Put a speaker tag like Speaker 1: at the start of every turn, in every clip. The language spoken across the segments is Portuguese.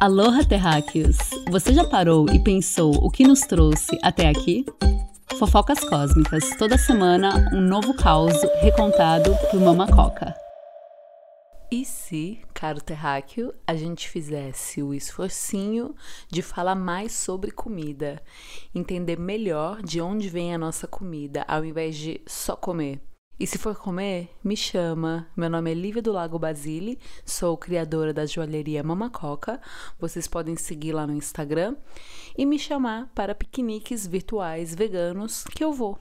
Speaker 1: Aloha, terráqueos! Você já parou e pensou o que nos trouxe até aqui? Fofocas Cósmicas, toda semana um novo caos recontado por Mama Coca. E se, caro terráqueo, a gente fizesse o esforcinho de falar mais sobre comida, entender melhor de onde vem a nossa comida, ao invés de só comer? E se for comer, me chama. Meu nome é Lívia do Lago Basile, sou criadora da joalheria Mamacoca. Vocês podem seguir lá no Instagram e me chamar para piqueniques virtuais veganos que eu vou.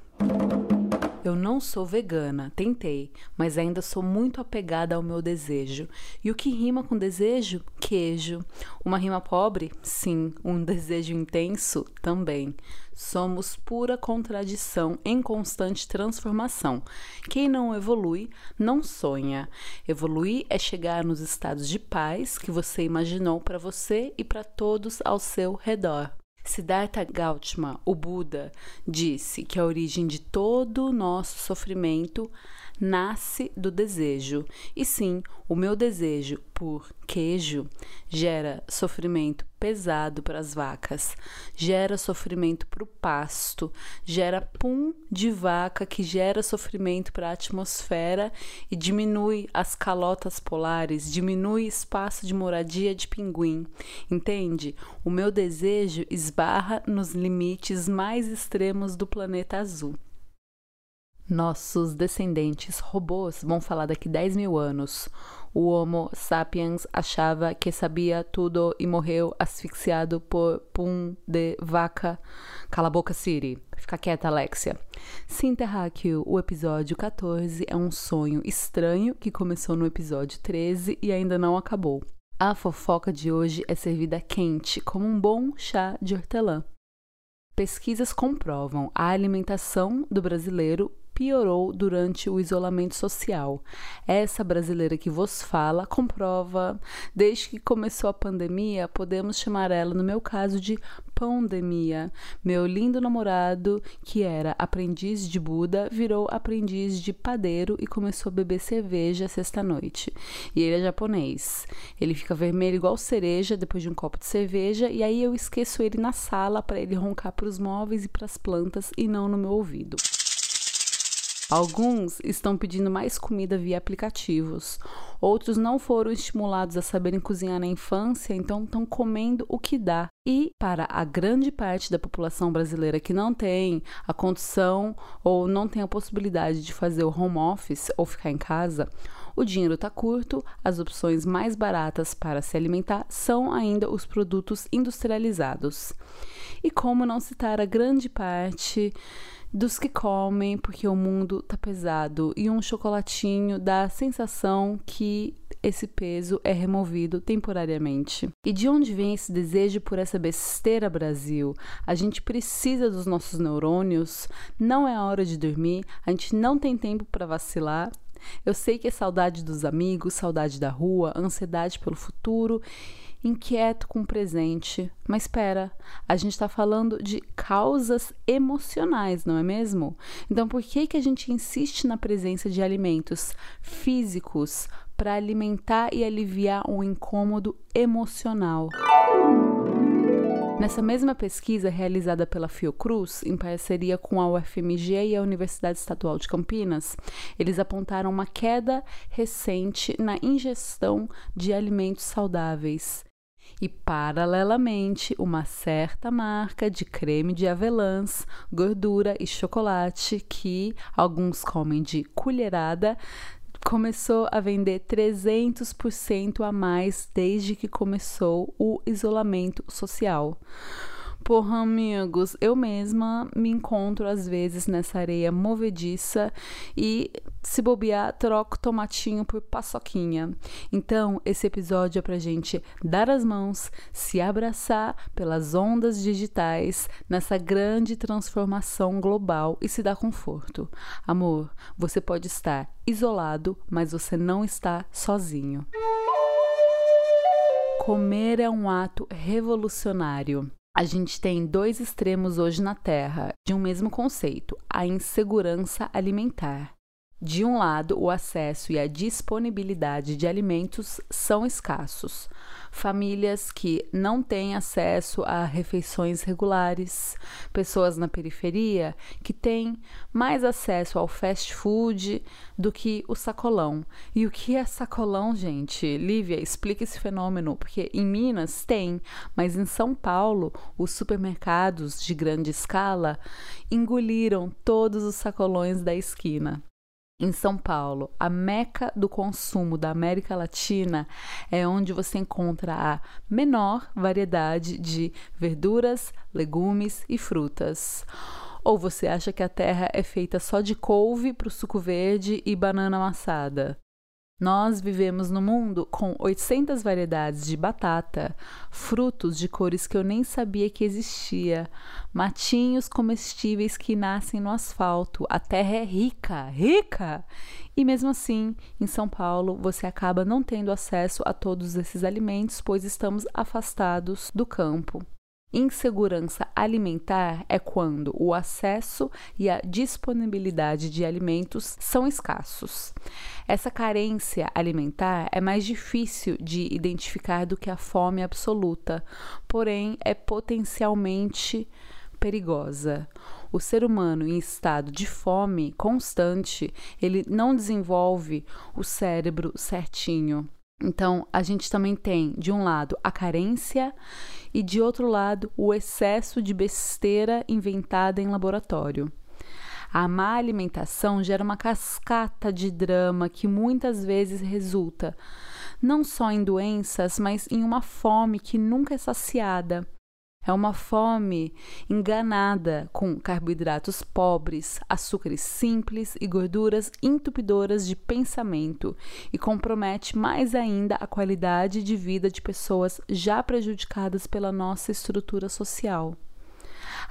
Speaker 1: Eu não sou vegana, tentei, mas ainda sou muito apegada ao meu desejo. E o que rima com desejo? Queijo. Uma rima pobre? Sim. Um desejo intenso? Também. Somos pura contradição em constante transformação. Quem não evolui, não sonha. Evoluir é chegar nos estados de paz que você imaginou para você e para todos ao seu redor. Siddhartha Gautama, o Buda, disse que a origem de todo o nosso sofrimento nasce do desejo. E sim, o meu desejo por queijo gera sofrimento pesado para as vacas, gera sofrimento para o pasto, gera pum de vaca que gera sofrimento para a atmosfera e diminui as calotas polares, diminui espaço de moradia de pinguim. Entende? O meu desejo esbarra nos limites mais extremos do planeta azul. Nossos descendentes robôs vão falar daqui 10 mil anos. O Homo sapiens achava que sabia tudo e morreu asfixiado por pum de vaca. Cala a boca, Siri. Fica quieta, Alexia. Sim, Terráqueo, o episódio 14 é um sonho estranho que começou no episódio 13 e ainda não acabou. A fofoca de hoje é servida quente, como um bom chá de hortelã. Pesquisas comprovam a alimentação do brasileiro piorou durante o isolamento social. Essa brasileira que vos fala comprova, desde que começou a pandemia, podemos chamar ela, no meu caso, de pandemia. Meu lindo namorado, que era aprendiz de Buda, virou aprendiz de padeiro e começou a beber cerveja sexta-noite. E ele é japonês. Ele fica vermelho igual cereja depois de um copo de cerveja, e aí eu esqueço ele na sala para ele roncar para os móveis e para as plantas e não no meu ouvido. Alguns estão pedindo mais comida via aplicativos. Outros não foram estimulados a saberem cozinhar na infância, então estão comendo o que dá. E para a grande parte da população brasileira que não tem a condição ou não tem a possibilidade de fazer o home office ou ficar em casa, o dinheiro está curto, as opções mais baratas para se alimentar são ainda os produtos industrializados. E como não citar a grande parte dos que comem porque o mundo tá pesado e um chocolatinho dá a sensação que esse peso é removido temporariamente. E de onde vem esse desejo por essa besteira, Brasil? A gente precisa dos nossos neurônios, não é a hora de dormir, a gente não tem tempo para vacilar. Eu sei que é saudade dos amigos, saudade da rua, ansiedade pelo futuro inquieto com o presente. Mas espera, a gente está falando de causas emocionais, não é mesmo? Então, por que, que a gente insiste na presença de alimentos físicos para alimentar e aliviar um incômodo emocional? Nessa mesma pesquisa realizada pela Fiocruz, em parceria com a UFMG e a Universidade Estadual de Campinas, eles apontaram uma queda recente na ingestão de alimentos saudáveis e, paralelamente, uma certa marca de creme de avelãs, gordura e chocolate que alguns comem de colherada começou a vender 300% a mais desde que começou o isolamento social. Porra, amigos, eu mesma me encontro às vezes nessa areia movediça e, se bobear, troco tomatinho por paçoquinha. Então, esse episódio é pra gente dar as mãos, se abraçar pelas ondas digitais nessa grande transformação global e se dar conforto. Amor, você pode estar isolado, mas você não está sozinho. Comer é um ato revolucionário. A gente tem dois extremos hoje na Terra de um mesmo conceito: a insegurança alimentar. De um lado, o acesso e a disponibilidade de alimentos são escassos. Famílias que não têm acesso a refeições regulares, pessoas na periferia que têm mais acesso ao fast food do que o sacolão. E o que é sacolão, gente? Lívia, explica esse fenômeno, porque em Minas tem, mas em São Paulo, os supermercados de grande escala engoliram todos os sacolões da esquina em São Paulo, a meca do consumo da América Latina, é onde você encontra a menor variedade de verduras, legumes e frutas. Ou você acha que a terra é feita só de couve para o suco verde e banana amassada? Nós vivemos no mundo com 800 variedades de batata, frutos de cores que eu nem sabia que existia, matinhos comestíveis que nascem no asfalto. A terra é rica, rica! E mesmo assim, em São Paulo, você acaba não tendo acesso a todos esses alimentos, pois estamos afastados do campo. Insegurança alimentar é quando o acesso e a disponibilidade de alimentos são escassos. Essa carência alimentar é mais difícil de identificar do que a fome absoluta, porém é potencialmente perigosa. O ser humano em estado de fome constante, ele não desenvolve o cérebro certinho. Então, a gente também tem, de um lado, a carência e, de outro lado, o excesso de besteira inventada em laboratório. A má alimentação gera uma cascata de drama que muitas vezes resulta não só em doenças, mas em uma fome que nunca é saciada. É uma fome enganada com carboidratos pobres, açúcares simples e gorduras entupidoras de pensamento e compromete mais ainda a qualidade de vida de pessoas já prejudicadas pela nossa estrutura social.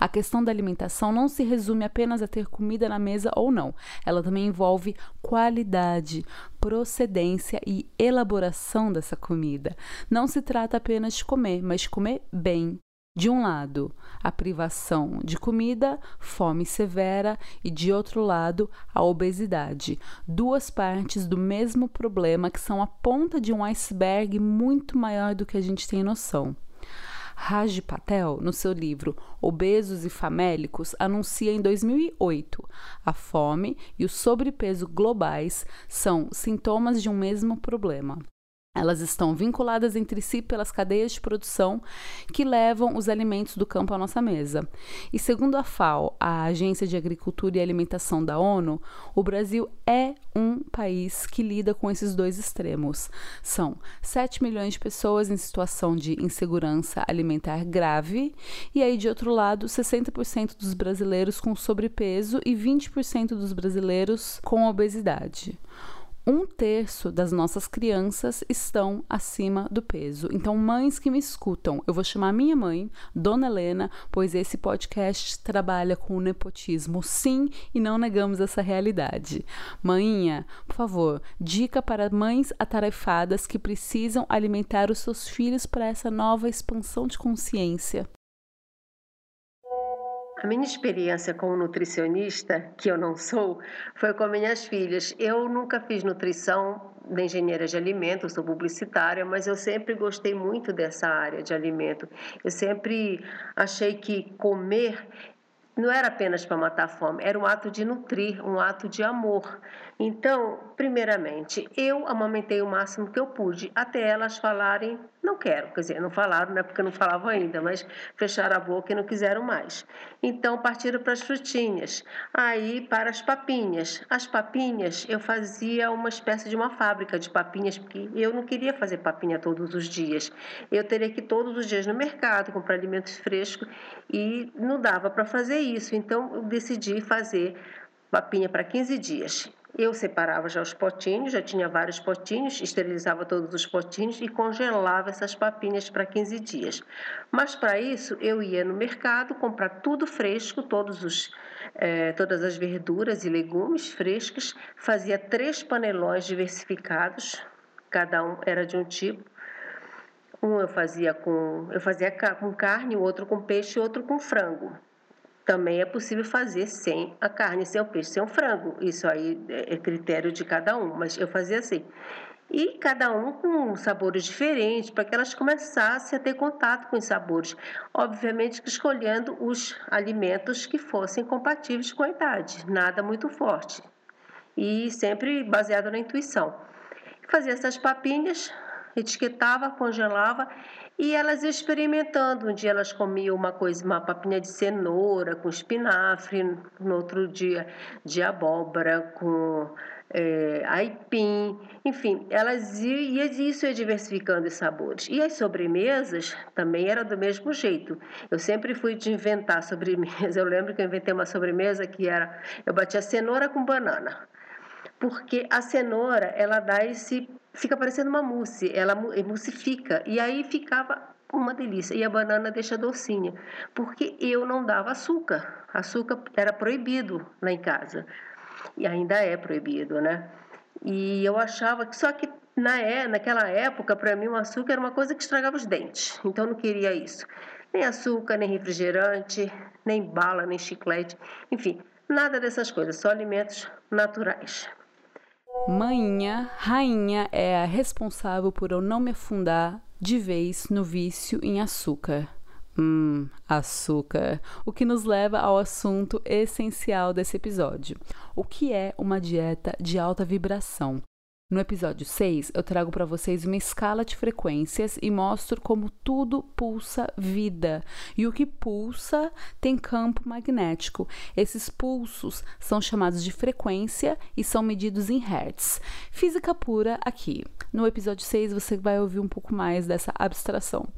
Speaker 1: A questão da alimentação não se resume apenas a ter comida na mesa ou não. Ela também envolve qualidade, procedência e elaboração dessa comida. Não se trata apenas de comer, mas de comer bem, de um lado, a privação de comida, fome severa, e de outro lado, a obesidade. Duas partes do mesmo problema que são a ponta de um iceberg muito maior do que a gente tem noção. Raj Patel, no seu livro Obesos e Famélicos, anuncia em 2008: a fome e o sobrepeso globais são sintomas de um mesmo problema. Elas estão vinculadas entre si pelas cadeias de produção que levam os alimentos do campo à nossa mesa. E segundo a FAO, a Agência de Agricultura e Alimentação da ONU, o Brasil é um país que lida com esses dois extremos. São 7 milhões de pessoas em situação de insegurança alimentar grave, e aí, de outro lado, 60% dos brasileiros com sobrepeso e 20% dos brasileiros com obesidade um terço das nossas crianças estão acima do peso. Então, mães que me escutam, eu vou chamar minha mãe, Dona Helena, pois esse podcast trabalha com o nepotismo, sim, e não negamos essa realidade. Mãinha, por favor, dica para mães atarefadas que precisam alimentar os seus filhos para essa nova expansão de consciência.
Speaker 2: A minha experiência como nutricionista, que eu não sou, foi com minhas filhas. Eu nunca fiz nutrição da engenheira de alimentos, sou publicitária, mas eu sempre gostei muito dessa área de alimento. Eu sempre achei que comer não era apenas para matar a fome, era um ato de nutrir, um ato de amor. Então, primeiramente, eu amamentei o máximo que eu pude, até elas falarem, não quero, quer dizer, não falaram, né, porque não falavam ainda, mas fecharam a boca e não quiseram mais. Então, partiram para as frutinhas, aí para as papinhas. As papinhas, eu fazia uma espécie de uma fábrica de papinhas, porque eu não queria fazer papinha todos os dias. Eu teria que ir todos os dias no mercado comprar alimentos frescos e não dava para fazer isso. Então, eu decidi fazer papinha para 15 dias. Eu separava já os potinhos, já tinha vários potinhos, esterilizava todos os potinhos e congelava essas papinhas para 15 dias. Mas para isso eu ia no mercado comprar tudo fresco, todos os, eh, todas as verduras e legumes frescos, fazia três panelões diversificados, cada um era de um tipo. Um eu fazia com eu fazia com carne, o outro com peixe, e outro com frango. Também é possível fazer sem a carne, sem o peixe, sem o frango. Isso aí é critério de cada um, mas eu fazia assim. E cada um com sabores diferentes, para que elas começassem a ter contato com os sabores. Obviamente que escolhendo os alimentos que fossem compatíveis com a idade, nada muito forte. E sempre baseado na intuição. Fazia essas papinhas, etiquetava, congelava e elas experimentando. Um dia elas comiam uma coisa, uma papinha de cenoura com espinafre, no outro dia de abóbora com é, aipim, enfim, elas e isso ia diversificando os sabores. E as sobremesas também era do mesmo jeito. Eu sempre fui de inventar sobremesa. Eu lembro que eu inventei uma sobremesa que era, eu batia cenoura com banana. Porque a cenoura, ela dá esse fica parecendo uma mousse, ela emulsifica e aí ficava uma delícia. E a banana deixa docinha, porque eu não dava açúcar. Açúcar era proibido lá em casa. E ainda é proibido, né? E eu achava que só que na é, naquela época, para mim, o açúcar era uma coisa que estragava os dentes. Então eu não queria isso. Nem açúcar, nem refrigerante, nem bala, nem chiclete, enfim, nada dessas coisas, só alimentos naturais.
Speaker 1: Manhinha, rainha, é a responsável por eu não me afundar de vez no vício em açúcar. Hum, açúcar. O que nos leva ao assunto essencial desse episódio: o que é uma dieta de alta vibração? No episódio 6, eu trago para vocês uma escala de frequências e mostro como tudo pulsa vida. E o que pulsa tem campo magnético. Esses pulsos são chamados de frequência e são medidos em hertz. Física pura aqui. No episódio 6 você vai ouvir um pouco mais dessa abstração.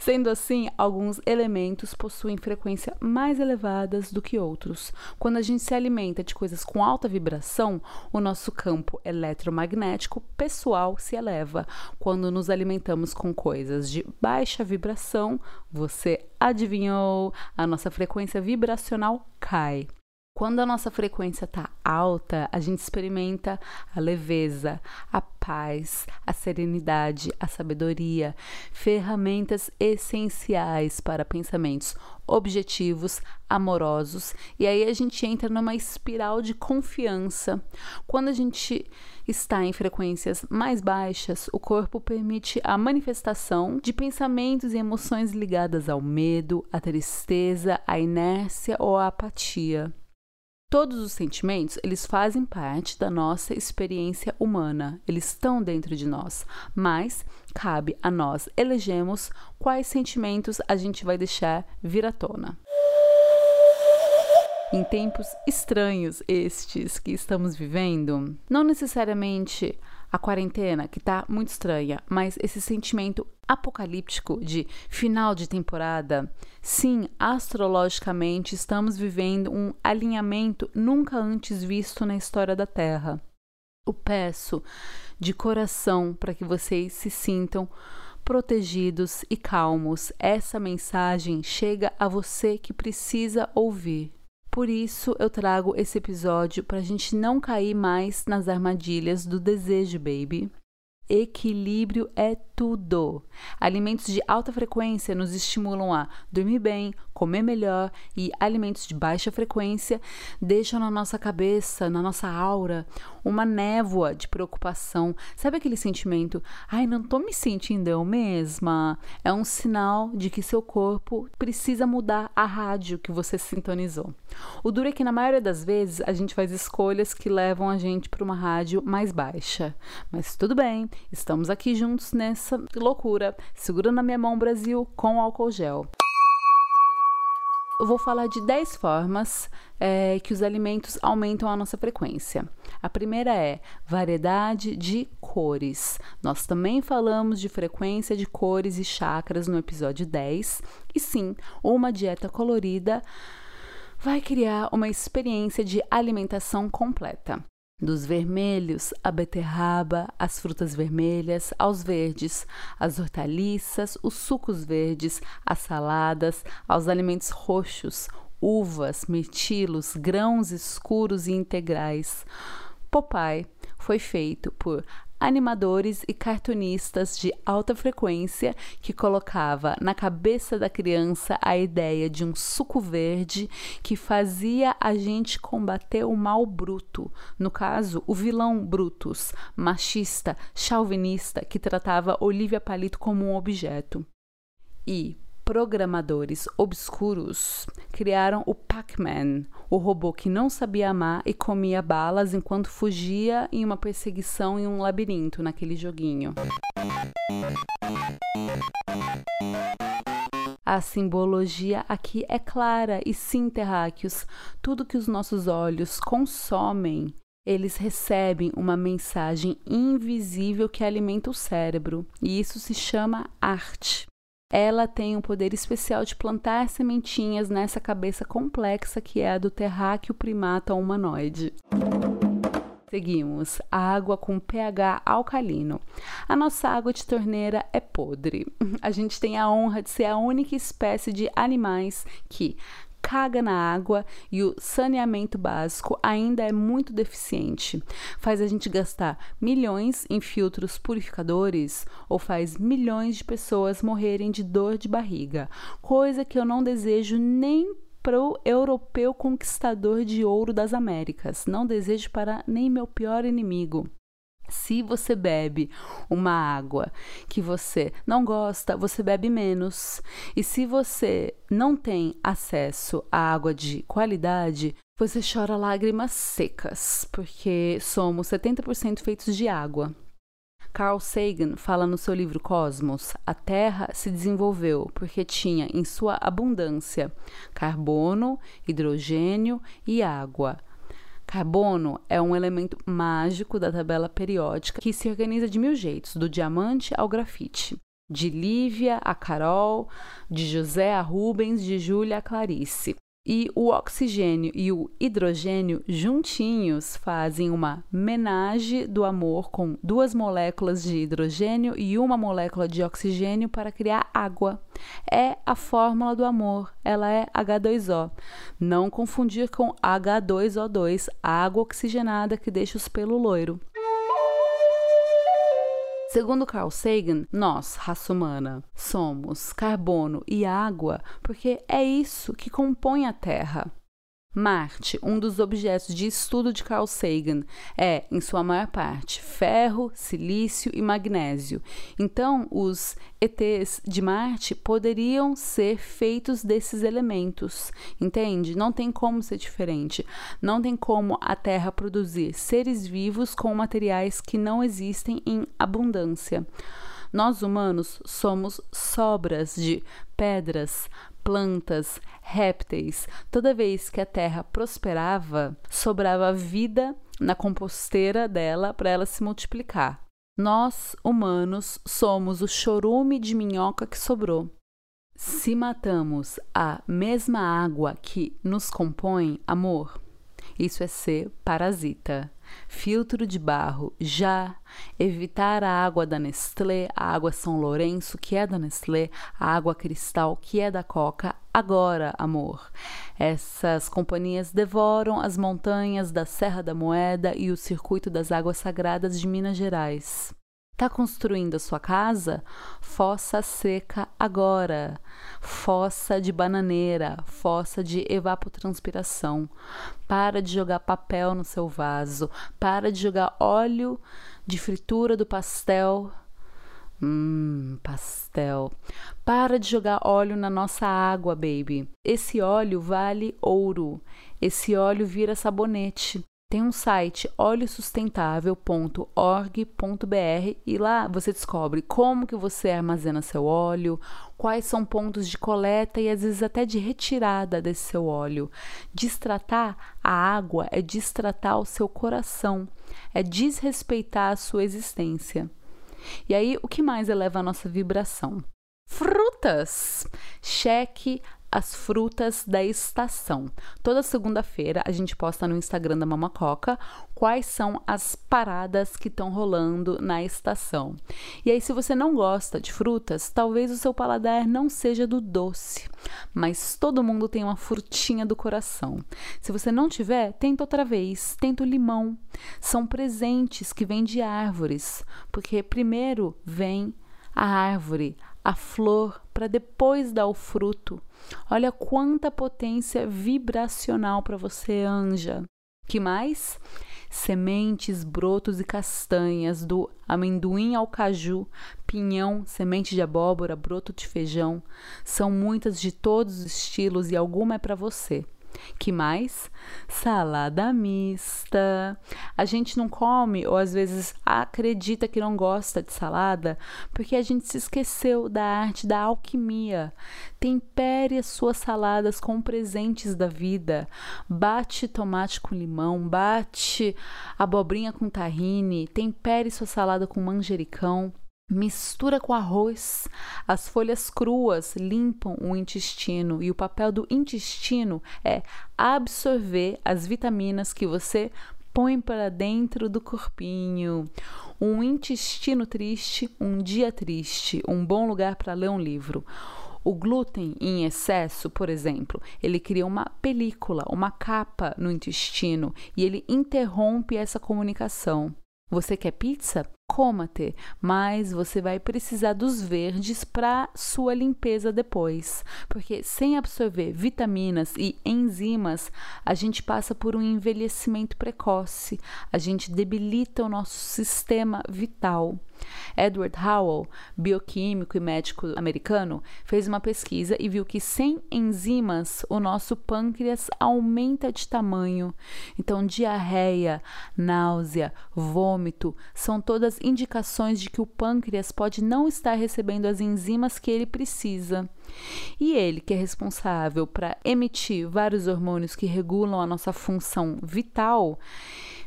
Speaker 1: Sendo assim, alguns elementos possuem frequência mais elevadas do que outros. Quando a gente se alimenta de coisas com alta vibração, o nosso campo eletromagnético magnético pessoal se eleva. Quando nos alimentamos com coisas de baixa vibração, você adivinhou, a nossa frequência vibracional cai. Quando a nossa frequência está alta, a gente experimenta a leveza, a paz, a serenidade, a sabedoria, ferramentas essenciais para pensamentos objetivos, amorosos, e aí a gente entra numa espiral de confiança. Quando a gente está em frequências mais baixas, o corpo permite a manifestação de pensamentos e emoções ligadas ao medo, à tristeza, à inércia ou à apatia. Todos os sentimentos, eles fazem parte da nossa experiência humana, eles estão dentro de nós, mas cabe a nós elegemos quais sentimentos a gente vai deixar vir à tona. Em tempos estranhos estes que estamos vivendo, não necessariamente a quarentena, que está muito estranha, mas esse sentimento apocalíptico de final de temporada, sim, astrologicamente estamos vivendo um alinhamento nunca antes visto na história da Terra. Eu peço de coração para que vocês se sintam protegidos e calmos. Essa mensagem chega a você que precisa ouvir. Por isso eu trago esse episódio para a gente não cair mais nas armadilhas do desejo, baby. Equilíbrio é tudo. Alimentos de alta frequência nos estimulam a dormir bem, comer melhor e alimentos de baixa frequência deixam na nossa cabeça, na nossa aura, uma névoa de preocupação. Sabe aquele sentimento? Ai, não tô me sentindo eu mesma. É um sinal de que seu corpo precisa mudar a rádio que você sintonizou. O duro é que na maioria das vezes a gente faz escolhas que levam a gente para uma rádio mais baixa. Mas tudo bem, estamos aqui juntos nessa loucura. Segura na minha mão, Brasil, com álcool gel eu vou falar de 10 formas é, que os alimentos aumentam a nossa frequência. A primeira é variedade de cores. Nós também falamos de frequência de cores e chakras no episódio 10. E sim, uma dieta colorida vai criar uma experiência de alimentação completa dos vermelhos, a beterraba, as frutas vermelhas, aos verdes, as hortaliças, os sucos verdes, as saladas, aos alimentos roxos, uvas, mirtilos, grãos escuros e integrais. Popeye foi feito por animadores e cartunistas de alta frequência que colocava na cabeça da criança a ideia de um suco verde que fazia a gente combater o mal bruto, no caso, o vilão Brutus, machista, chauvinista que tratava Olivia Palito como um objeto. E programadores obscuros criaram o Pac-Man, o robô que não sabia amar e comia balas enquanto fugia em uma perseguição em um labirinto naquele joguinho. A simbologia aqui é clara e sim, terráqueos, tudo que os nossos olhos consomem eles recebem uma mensagem invisível que alimenta o cérebro, e isso se chama arte ela tem um poder especial de plantar sementinhas nessa cabeça complexa que é a do terráqueo primata humanoide. Seguimos. Água com pH alcalino. A nossa água de torneira é podre. A gente tem a honra de ser a única espécie de animais que caga na água e o saneamento básico ainda é muito deficiente. Faz a gente gastar milhões em filtros purificadores ou faz milhões de pessoas morrerem de dor de barriga, coisa que eu não desejo nem para o europeu conquistador de ouro das Américas. Não desejo para nem meu pior inimigo. Se você bebe uma água que você não gosta, você bebe menos. E se você não tem acesso à água de qualidade, você chora lágrimas secas, porque somos 70% feitos de água. Carl Sagan fala no seu livro Cosmos: a Terra se desenvolveu porque tinha em sua abundância carbono, hidrogênio e água. Carbono é um elemento mágico da tabela periódica que se organiza de mil jeitos, do diamante ao grafite. De Lívia a Carol, de José a Rubens, de Júlia a Clarice. E o oxigênio e o hidrogênio juntinhos fazem uma menage do amor com duas moléculas de hidrogênio e uma molécula de oxigênio para criar água. É a fórmula do amor, ela é H2O. Não confundir com H2O2, água oxigenada que deixa os pelos loiro. Segundo Carl Sagan, nós, raça humana, somos carbono e água porque é isso que compõe a Terra. Marte, um dos objetos de estudo de Carl Sagan, é, em sua maior parte, ferro, silício e magnésio. Então, os ETs de Marte poderiam ser feitos desses elementos, entende? Não tem como ser diferente. Não tem como a Terra produzir seres vivos com materiais que não existem em abundância. Nós humanos somos sobras de pedras, plantas, répteis. Toda vez que a terra prosperava, sobrava vida na composteira dela para ela se multiplicar. Nós, humanos, somos o chorume de minhoca que sobrou. Se matamos a mesma água que nos compõe, amor, isso é ser parasita filtro de barro já, evitar a água da Nestlé, a água São Lourenço, que é da Nestlé, a água Cristal, que é da Coca, agora, amor. Essas companhias devoram as montanhas da Serra da Moeda e o circuito das águas sagradas de Minas Gerais. Está construindo a sua casa? Fossa seca agora. Fossa de bananeira, fossa de evapotranspiração. Para de jogar papel no seu vaso. Para de jogar óleo de fritura do pastel. Hum, pastel. Para de jogar óleo na nossa água, baby. Esse óleo vale ouro. Esse óleo vira sabonete tem um site oleosustentável.org.br e lá você descobre como que você armazena seu óleo, quais são pontos de coleta e às vezes até de retirada desse seu óleo. Destratar a água é destratar o seu coração, é desrespeitar a sua existência. E aí, o que mais eleva a nossa vibração? Frutas! Cheque as frutas da estação. Toda segunda-feira a gente posta no Instagram da Mamacoca quais são as paradas que estão rolando na estação. E aí, se você não gosta de frutas, talvez o seu paladar não seja do doce, mas todo mundo tem uma frutinha do coração. Se você não tiver, tenta outra vez, tenta o limão. São presentes que vêm de árvores, porque primeiro vem a árvore, a flor, para depois dar o fruto. Olha quanta potência vibracional para você, anja. Que mais? Sementes, brotos e castanhas, do amendoim ao caju, pinhão, semente de abóbora, broto de feijão. São muitas de todos os estilos e alguma é para você. Que mais? Salada mista. A gente não come ou às vezes acredita que não gosta de salada porque a gente se esqueceu da arte da alquimia. Tempere as suas saladas com presentes da vida. Bate tomate com limão, bate abobrinha com tahine, tempere sua salada com manjericão. Mistura com arroz. As folhas cruas limpam o intestino e o papel do intestino é absorver as vitaminas que você põe para dentro do corpinho. Um intestino triste, um dia triste, um bom lugar para ler um livro. O glúten em excesso, por exemplo, ele cria uma película, uma capa no intestino e ele interrompe essa comunicação. Você quer pizza? Mas você vai precisar dos verdes para sua limpeza depois, porque sem absorver vitaminas e enzimas, a gente passa por um envelhecimento precoce, a gente debilita o nosso sistema vital. Edward Howell, bioquímico e médico americano, fez uma pesquisa e viu que sem enzimas o nosso pâncreas aumenta de tamanho. Então, diarreia, náusea, vômito são todas indicações de que o pâncreas pode não estar recebendo as enzimas que ele precisa. E ele, que é responsável para emitir vários hormônios que regulam a nossa função vital,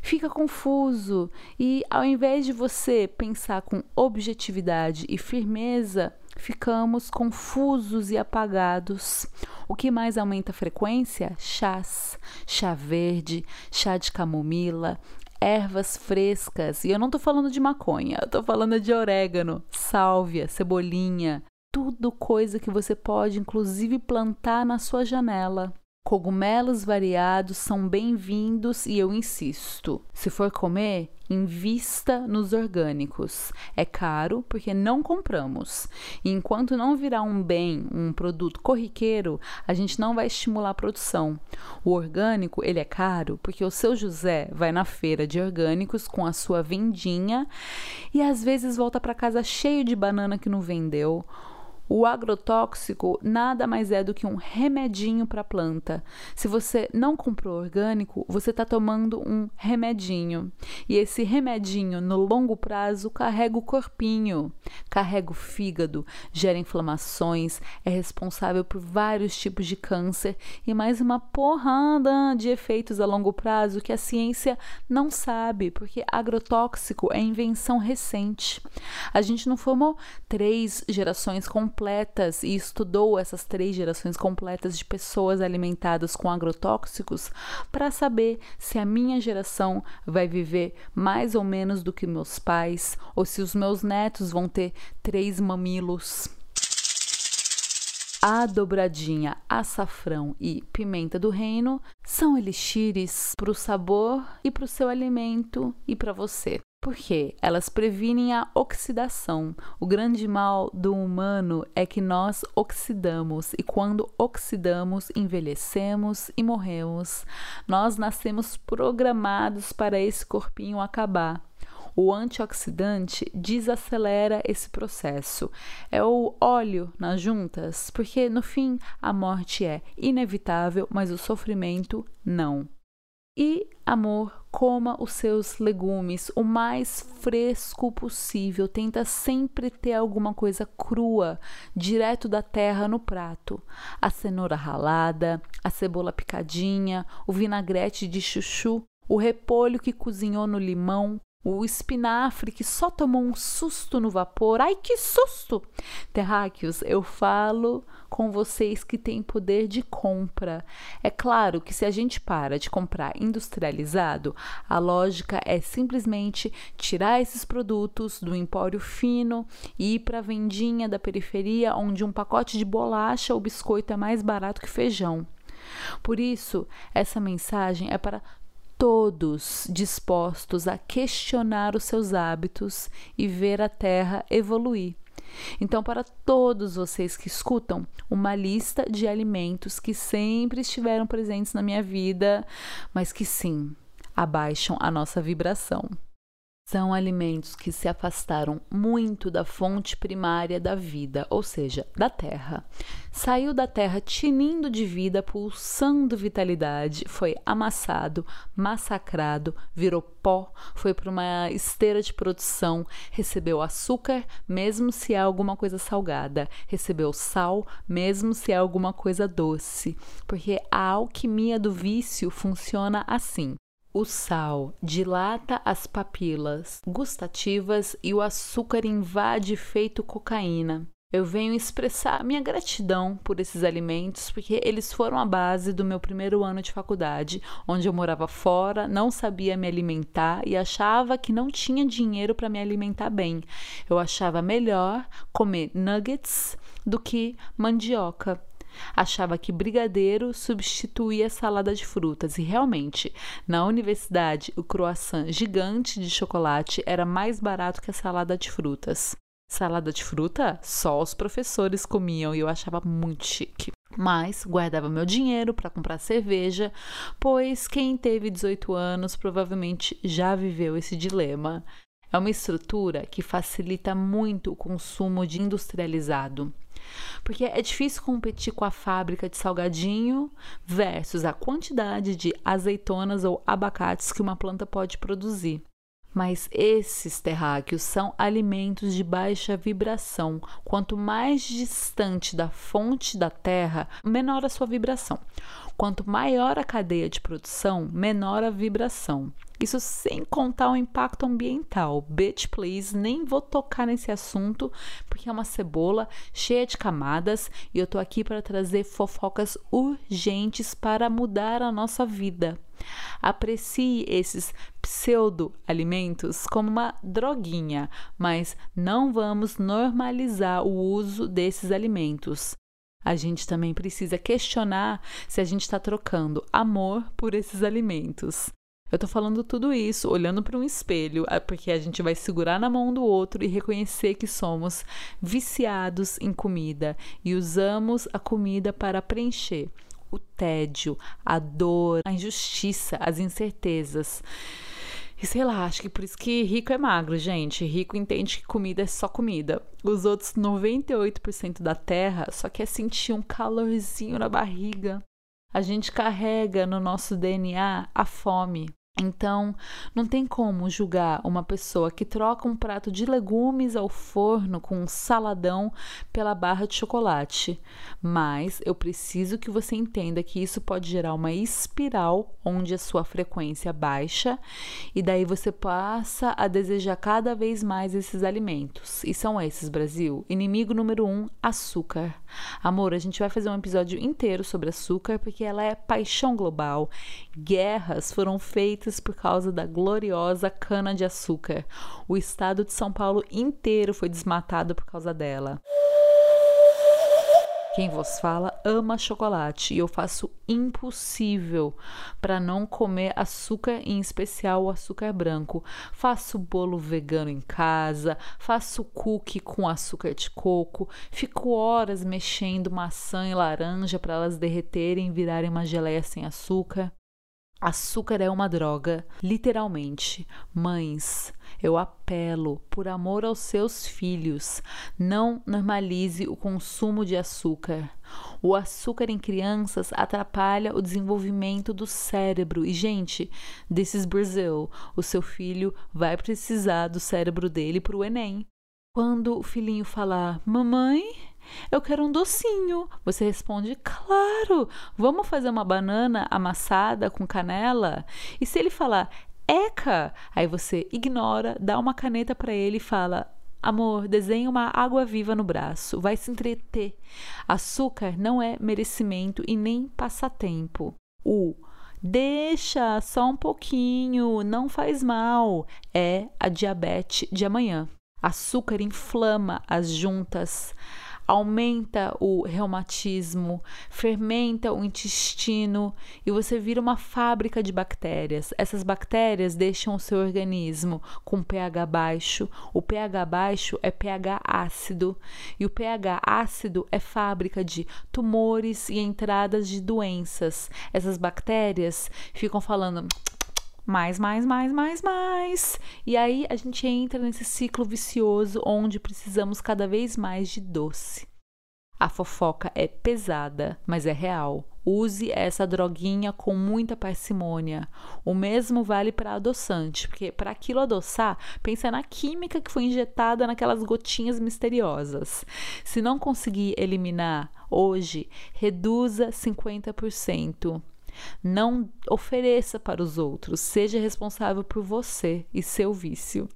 Speaker 1: fica confuso e ao invés de você pensar com objetividade e firmeza, ficamos confusos e apagados. O que mais aumenta a frequência? Chás, chá verde, chá de camomila, ervas frescas. E eu não estou falando de maconha, eu estou falando de orégano, sálvia, cebolinha, tudo coisa que você pode inclusive plantar na sua janela. Cogumelos variados são bem-vindos e eu insisto: se for comer, invista nos orgânicos. É caro porque não compramos. E enquanto não virar um bem, um produto corriqueiro, a gente não vai estimular a produção. O orgânico, ele é caro porque o seu José vai na feira de orgânicos com a sua vendinha e às vezes volta para casa cheio de banana que não vendeu o agrotóxico nada mais é do que um remedinho para a planta. Se você não comprou orgânico, você está tomando um remedinho. E esse remedinho, no longo prazo, carrega o corpinho, carrega o fígado, gera inflamações, é responsável por vários tipos de câncer e mais uma porrada de efeitos a longo prazo que a ciência não sabe, porque agrotóxico é invenção recente. A gente não formou três gerações completas completas e estudou essas três gerações completas de pessoas alimentadas com agrotóxicos para saber se a minha geração vai viver mais ou menos do que meus pais ou se os meus netos vão ter três mamilos. A dobradinha, açafrão e pimenta do reino são elixires para o sabor e para o seu alimento e para você. Porque elas previnem a oxidação. O grande mal do humano é que nós oxidamos e quando oxidamos, envelhecemos e morremos. Nós nascemos programados para esse corpinho acabar. O antioxidante desacelera esse processo. É o óleo nas juntas, porque no fim a morte é inevitável, mas o sofrimento não. E, amor, coma os seus legumes o mais fresco possível. Tenta sempre ter alguma coisa crua, direto da terra no prato. A cenoura ralada, a cebola picadinha, o vinagrete de chuchu, o repolho que cozinhou no limão, o espinafre que só tomou um susto no vapor. Ai, que susto! Terráqueos, eu falo com vocês que têm poder de compra. É claro que se a gente para de comprar industrializado, a lógica é simplesmente tirar esses produtos do empório fino e ir para a vendinha da periferia, onde um pacote de bolacha ou biscoito é mais barato que feijão. Por isso, essa mensagem é para todos dispostos a questionar os seus hábitos e ver a Terra evoluir. Então, para todos vocês que escutam, uma lista de alimentos que sempre estiveram presentes na minha vida, mas que sim, abaixam a nossa vibração. São alimentos que se afastaram muito da fonte primária da vida, ou seja, da terra. Saiu da terra tinindo de vida, pulsando vitalidade, foi amassado, massacrado, virou pó, foi para uma esteira de produção, recebeu açúcar, mesmo se é alguma coisa salgada, recebeu sal, mesmo se é alguma coisa doce, porque a alquimia do vício funciona assim. O sal dilata as papilas gustativas e o açúcar invade feito cocaína. Eu venho expressar minha gratidão por esses alimentos, porque eles foram a base do meu primeiro ano de faculdade, onde eu morava fora, não sabia me alimentar e achava que não tinha dinheiro para me alimentar bem. Eu achava melhor comer nuggets do que mandioca achava que brigadeiro substituía salada de frutas e realmente, na universidade, o croissant gigante de chocolate era mais barato que a salada de frutas. Salada de fruta? Só os professores comiam e eu achava muito chique. Mas guardava meu dinheiro para comprar cerveja, pois quem teve 18 anos provavelmente já viveu esse dilema. É uma estrutura que facilita muito o consumo de industrializado. Porque é difícil competir com a fábrica de salgadinho versus a quantidade de azeitonas ou abacates que uma planta pode produzir. Mas esses terráqueos são alimentos de baixa vibração. Quanto mais distante da fonte da terra, menor a sua vibração. Quanto maior a cadeia de produção, menor a vibração. Isso sem contar o impacto ambiental. Bitch, please, nem vou tocar nesse assunto porque é uma cebola cheia de camadas e eu tô aqui para trazer fofocas urgentes para mudar a nossa vida. Aprecie esses pseudo-alimentos como uma droguinha, mas não vamos normalizar o uso desses alimentos. A gente também precisa questionar se a gente está trocando amor por esses alimentos. Eu tô falando tudo isso olhando para um espelho, ah, porque a gente vai segurar na mão do outro e reconhecer que somos viciados em comida e usamos a comida para preencher o tédio, a dor, a injustiça, as incertezas. E sei lá, acho que por isso que rico é magro, gente. Rico entende que comida é só comida. Os outros 98% da terra só quer sentir um calorzinho na barriga. A gente carrega no nosso DNA a fome. Então, não tem como julgar uma pessoa que troca um prato de legumes ao forno com um saladão pela barra de chocolate. Mas eu preciso que você entenda que isso pode gerar uma espiral onde a sua frequência baixa e daí você passa a desejar cada vez mais esses alimentos. E são esses, Brasil. Inimigo número um: açúcar. Amor, a gente vai fazer um episódio inteiro sobre açúcar porque ela é paixão global. Guerras foram feitas por causa da gloriosa cana-de-açúcar. O estado de São Paulo inteiro foi desmatado por causa dela. Quem vos fala ama chocolate e eu faço impossível para não comer açúcar, em especial o açúcar branco. Faço bolo vegano em casa, faço cookie com açúcar de coco, fico horas mexendo maçã e laranja para elas derreterem e virarem uma geleia sem açúcar. Açúcar é uma droga, literalmente. Mães, eu apelo, por amor aos seus filhos, não normalize o consumo de açúcar. O açúcar em crianças atrapalha o desenvolvimento do cérebro. E, gente, this is Brazil. O seu filho vai precisar do cérebro dele para o Enem. Quando o filhinho falar, mamãe, eu quero um docinho. Você responde: Claro, vamos fazer uma banana amassada com canela? E se ele falar: Eca! Aí você ignora, dá uma caneta para ele e fala: Amor, desenha uma água viva no braço, vai se entreter. Açúcar não é merecimento e nem passatempo. O deixa só um pouquinho, não faz mal, é a diabetes de amanhã. Açúcar inflama as juntas aumenta o reumatismo, fermenta o intestino e você vira uma fábrica de bactérias. Essas bactérias deixam o seu organismo com pH baixo. O pH baixo é pH ácido e o pH ácido é fábrica de tumores e entradas de doenças. Essas bactérias ficam falando mais, mais, mais, mais, mais. E aí a gente entra nesse ciclo vicioso onde precisamos cada vez mais de doce. A fofoca é pesada, mas é real. Use essa droguinha com muita parcimônia. O mesmo vale para adoçante, porque para aquilo adoçar, pensa na química que foi injetada naquelas gotinhas misteriosas. Se não conseguir eliminar hoje, reduza 50%. Não ofereça para os outros, seja responsável por você e seu vício.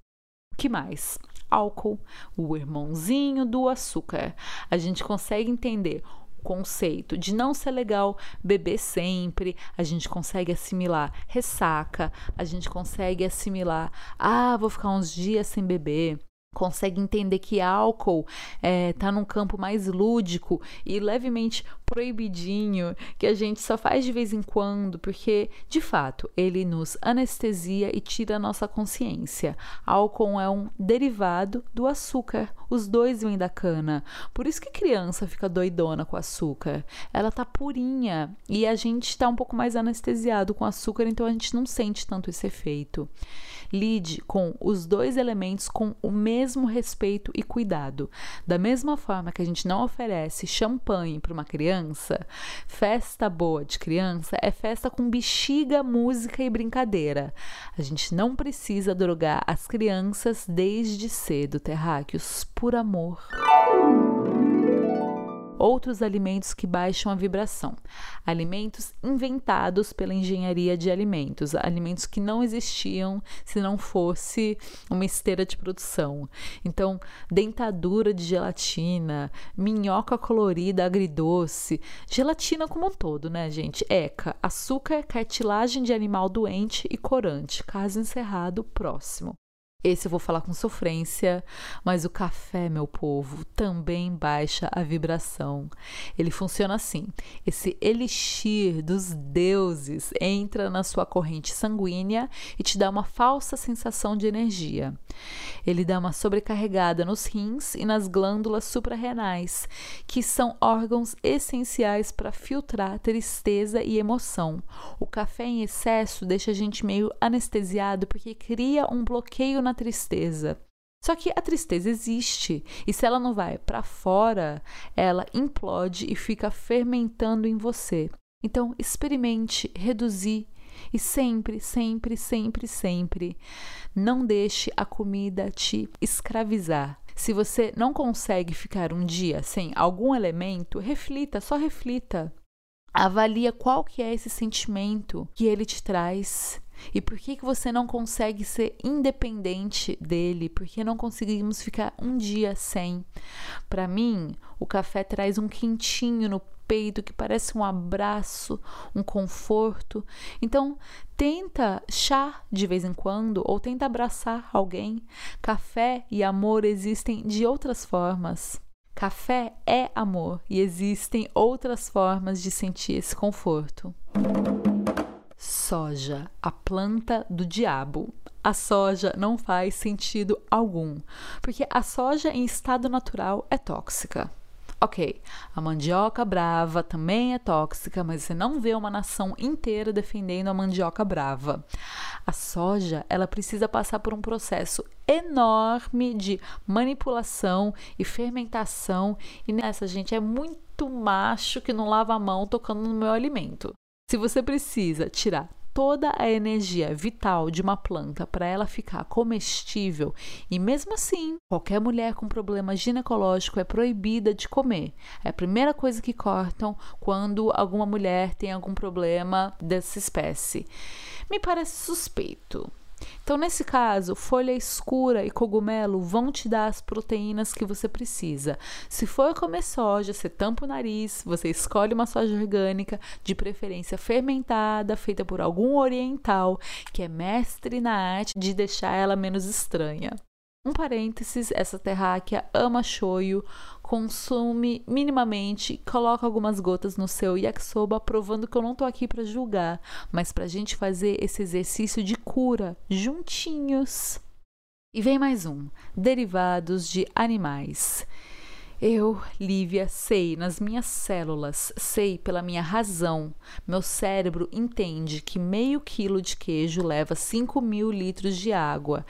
Speaker 1: O que mais? Álcool, o irmãozinho do açúcar. A gente consegue entender o conceito de não ser legal beber sempre, a gente consegue assimilar ressaca, a gente consegue assimilar, ah, vou ficar uns dias sem beber consegue entender que álcool está é, num campo mais lúdico e levemente proibidinho, que a gente só faz de vez em quando, porque de fato ele nos anestesia e tira a nossa consciência. Álcool é um derivado do açúcar, os dois vêm da cana. Por isso que criança fica doidona com açúcar. Ela tá purinha e a gente está um pouco mais anestesiado com açúcar, então a gente não sente tanto esse efeito. Lide com os dois elementos com o mesmo respeito e cuidado. Da mesma forma que a gente não oferece champanhe para uma criança, festa boa de criança é festa com bexiga, música e brincadeira. A gente não precisa drogar as crianças desde cedo, terráqueos, por amor outros alimentos que baixam a vibração, alimentos inventados pela engenharia de alimentos, alimentos que não existiam se não fosse uma esteira de produção. Então, dentadura de gelatina, minhoca colorida agridoce, gelatina como um todo, né, gente? ECA, açúcar, cartilagem de animal doente e corante. Caso encerrado, próximo. Esse eu vou falar com sofrência, mas o café, meu povo, também baixa a vibração. Ele funciona assim: esse elixir dos deuses entra na sua corrente sanguínea e te dá uma falsa sensação de energia. Ele dá uma sobrecarregada nos rins e nas glândulas suprarrenais, que são órgãos essenciais para filtrar tristeza e emoção. O café em excesso deixa a gente meio anestesiado porque cria um bloqueio na tristeza. Só que a tristeza existe e se ela não vai para fora, ela implode e fica fermentando em você. Então, experimente reduzir e sempre, sempre, sempre, sempre não deixe a comida te escravizar. Se você não consegue ficar um dia sem algum elemento, reflita, só reflita. Avalia qual que é esse sentimento que ele te traz e por que, que você não consegue ser independente dele? Por que não conseguimos ficar um dia sem? Para mim, o café traz um quentinho no peito que parece um abraço, um conforto. Então, tenta chá de vez em quando ou tenta abraçar alguém. Café e amor existem de outras formas. Café é amor e existem outras formas de sentir esse conforto soja, a planta do diabo. A soja não faz sentido algum, porque a soja em estado natural é tóxica. Ok, a mandioca brava também é tóxica, mas você não vê uma nação inteira defendendo a mandioca brava. A soja, ela precisa passar por um processo enorme de manipulação e fermentação, e nessa gente é muito macho que não lava a mão tocando no meu alimento. Se você precisa tirar toda a energia vital de uma planta para ela ficar comestível e mesmo assim, qualquer mulher com problema ginecológico é proibida de comer. É a primeira coisa que cortam quando alguma mulher tem algum problema dessa espécie. Me parece suspeito. Então, nesse caso, folha escura e cogumelo vão te dar as proteínas que você precisa. Se for comer soja, você tampa o nariz, você escolhe uma soja orgânica, de preferência fermentada, feita por algum oriental que é mestre na arte de deixar ela menos estranha. Um parênteses, essa terráquea ama shoyu, consome minimamente, coloca algumas gotas no seu yakisoba, provando que eu não tô aqui para julgar, mas pra gente fazer esse exercício de cura juntinhos. E vem mais um: derivados de animais. Eu, Lívia, sei nas minhas células, sei pela minha razão. Meu cérebro entende que meio quilo de queijo leva 5 mil litros de água.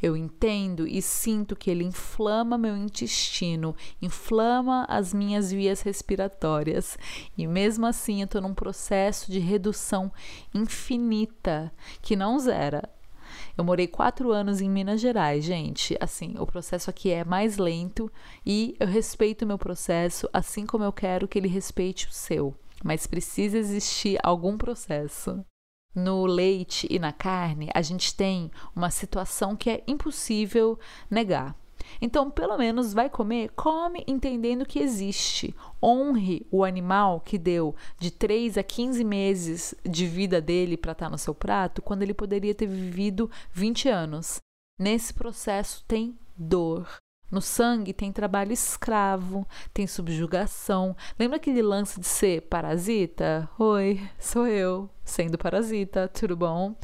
Speaker 1: Eu entendo e sinto que ele inflama meu intestino, inflama as minhas vias respiratórias. E mesmo assim, eu estou num processo de redução infinita que não zera, eu morei quatro anos em Minas Gerais, gente. Assim, o processo aqui é mais lento e eu respeito o meu processo, assim como eu quero que ele respeite o seu. Mas precisa existir algum processo. No leite e na carne, a gente tem uma situação que é impossível negar então, pelo menos vai comer, come entendendo que existe. Honre o animal que deu de 3 a 15 meses de vida dele para estar tá no seu prato, quando ele poderia ter vivido 20 anos. Nesse processo tem dor. No sangue tem trabalho escravo, tem subjugação. Lembra aquele lance de ser parasita? Oi, sou eu, sendo parasita, tudo bom?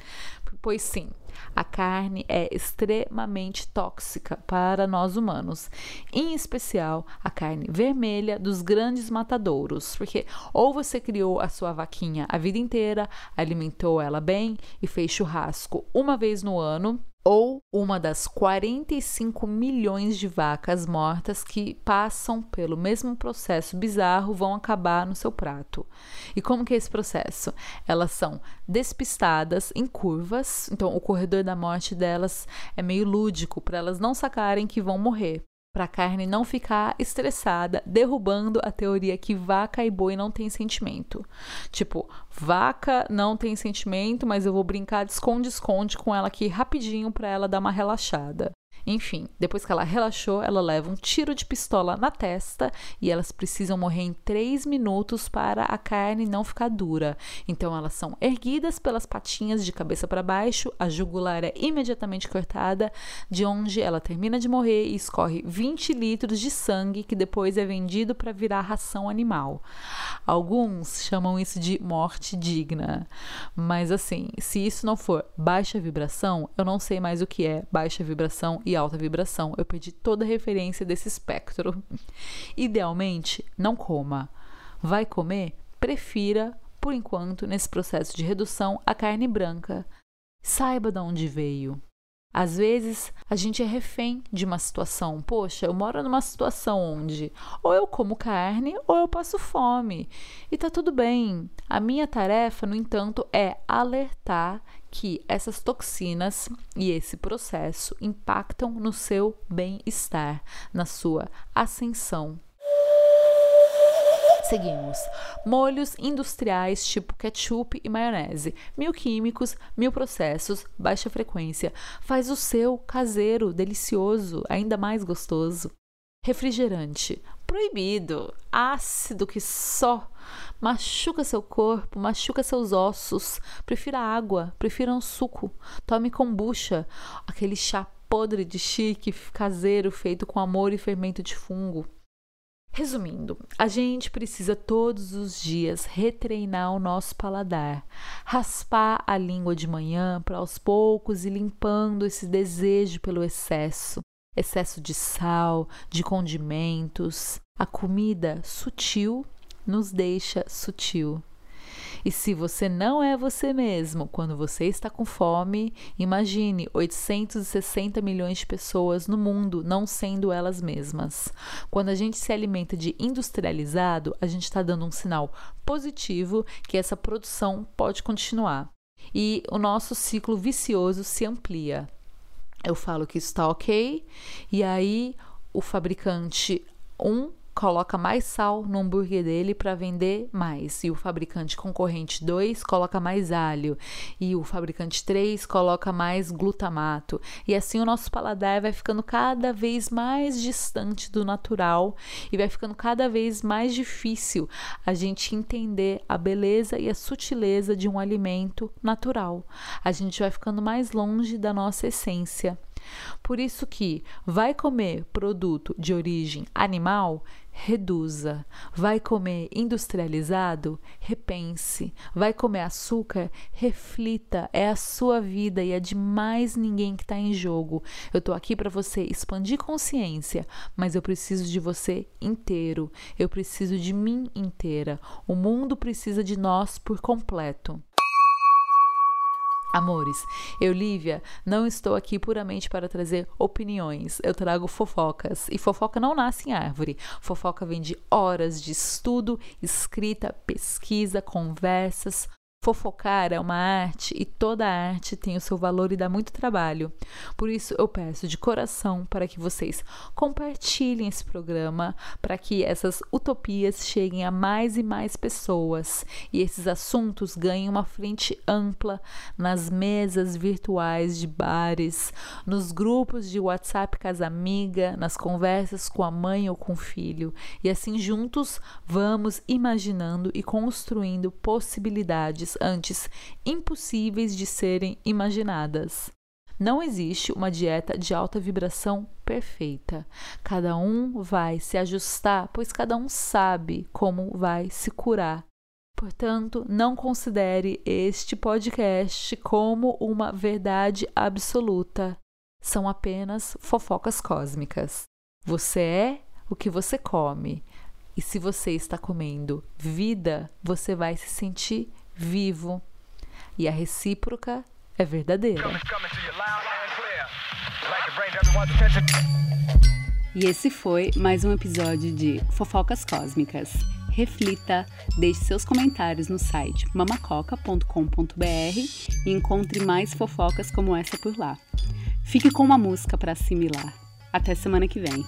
Speaker 1: Pois sim, a carne é extremamente tóxica para nós humanos, em especial a carne vermelha dos grandes matadouros, porque ou você criou a sua vaquinha a vida inteira, alimentou ela bem e fez churrasco uma vez no ano, ou uma das 45 milhões de vacas mortas que passam pelo mesmo processo bizarro vão acabar no seu prato. E como que é esse processo? Elas são despistadas em curvas, então o corredor da morte delas é meio lúdico para elas não sacarem que vão morrer para a carne não ficar estressada, derrubando a teoria que vaca e boi não têm sentimento. Tipo, vaca não tem sentimento, mas eu vou brincar de esconde-esconde com ela aqui rapidinho para ela dar uma relaxada. Enfim, depois que ela relaxou, ela leva um tiro de pistola na testa e elas precisam morrer em 3 minutos para a carne não ficar dura. Então elas são erguidas pelas patinhas de cabeça para baixo, a jugular é imediatamente cortada, de onde ela termina de morrer e escorre 20 litros de sangue que depois é vendido para virar ração animal. Alguns chamam isso de morte digna. Mas assim, se isso não for baixa vibração, eu não sei mais o que é baixa vibração e alta vibração. Eu perdi toda a referência desse espectro. Idealmente, não coma. Vai comer? Prefira, por enquanto, nesse processo de redução, a carne branca. Saiba de onde veio. Às vezes a gente é refém de uma situação. Poxa, eu moro numa situação onde ou eu como carne ou eu passo fome. E tá tudo bem. A minha tarefa, no entanto, é alertar que essas toxinas e esse processo impactam no seu bem-estar, na sua ascensão. Seguimos. Molhos industriais tipo ketchup e maionese. Mil químicos, mil processos, baixa frequência. Faz o seu caseiro delicioso, ainda mais gostoso. Refrigerante. Proibido. Ácido que só. Machuca seu corpo, machuca seus ossos. Prefira água, prefira um suco. Tome kombucha, aquele chá podre de chique caseiro feito com amor e fermento de fungo. Resumindo, a gente precisa todos os dias retreinar o nosso paladar, raspar a língua de manhã para aos poucos ir limpando esse desejo pelo excesso, excesso de sal, de condimentos. A comida sutil nos deixa sutil. E se você não é você mesmo quando você está com fome, imagine 860 milhões de pessoas no mundo não sendo elas mesmas. Quando a gente se alimenta de industrializado, a gente está dando um sinal positivo que essa produção pode continuar. E o nosso ciclo vicioso se amplia. Eu falo que está ok, e aí o fabricante 1 coloca mais sal no hambúrguer dele para vender mais. E o fabricante concorrente 2 coloca mais alho. E o fabricante 3 coloca mais glutamato. E assim o nosso paladar vai ficando cada vez mais distante do natural e vai ficando cada vez mais difícil a gente entender a beleza e a sutileza de um alimento natural. A gente vai ficando mais longe da nossa essência. Por isso que vai comer produto de origem animal, reduza. Vai comer industrializado? Repense. Vai comer açúcar? Reflita. É a sua vida e é de mais ninguém que está em jogo. Eu estou aqui para você expandir consciência, mas eu preciso de você inteiro. Eu preciso de mim inteira. O mundo precisa de nós por completo. Amores, eu, Lívia, não estou aqui puramente para trazer opiniões, eu trago fofocas. E fofoca não nasce em árvore. Fofoca vem de horas de estudo, escrita, pesquisa, conversas, Fofocar é uma arte e toda arte tem o seu valor e dá muito trabalho. Por isso, eu peço de coração para que vocês compartilhem esse programa para que essas utopias cheguem a mais e mais pessoas e esses assuntos ganhem uma frente ampla nas mesas virtuais de bares, nos grupos de WhatsApp Casa Amiga, nas conversas com a mãe ou com o filho. E assim juntos vamos imaginando e construindo possibilidades antes impossíveis de serem imaginadas. Não existe uma dieta de alta vibração perfeita. Cada um vai se ajustar, pois cada um sabe como vai se curar. Portanto, não considere este podcast como uma verdade absoluta. São apenas fofocas cósmicas. Você é o que você come. E se você está comendo vida, você vai se sentir vivo e a recíproca é verdadeira.
Speaker 3: E esse foi mais um episódio de Fofocas Cósmicas. Reflita, deixe seus comentários no site mamacoca.com.br e encontre mais fofocas como essa por lá. Fique com uma música para assimilar. Até semana que vem.